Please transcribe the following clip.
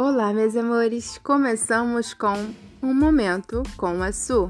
Olá, meus amores! Começamos com um momento com a Su.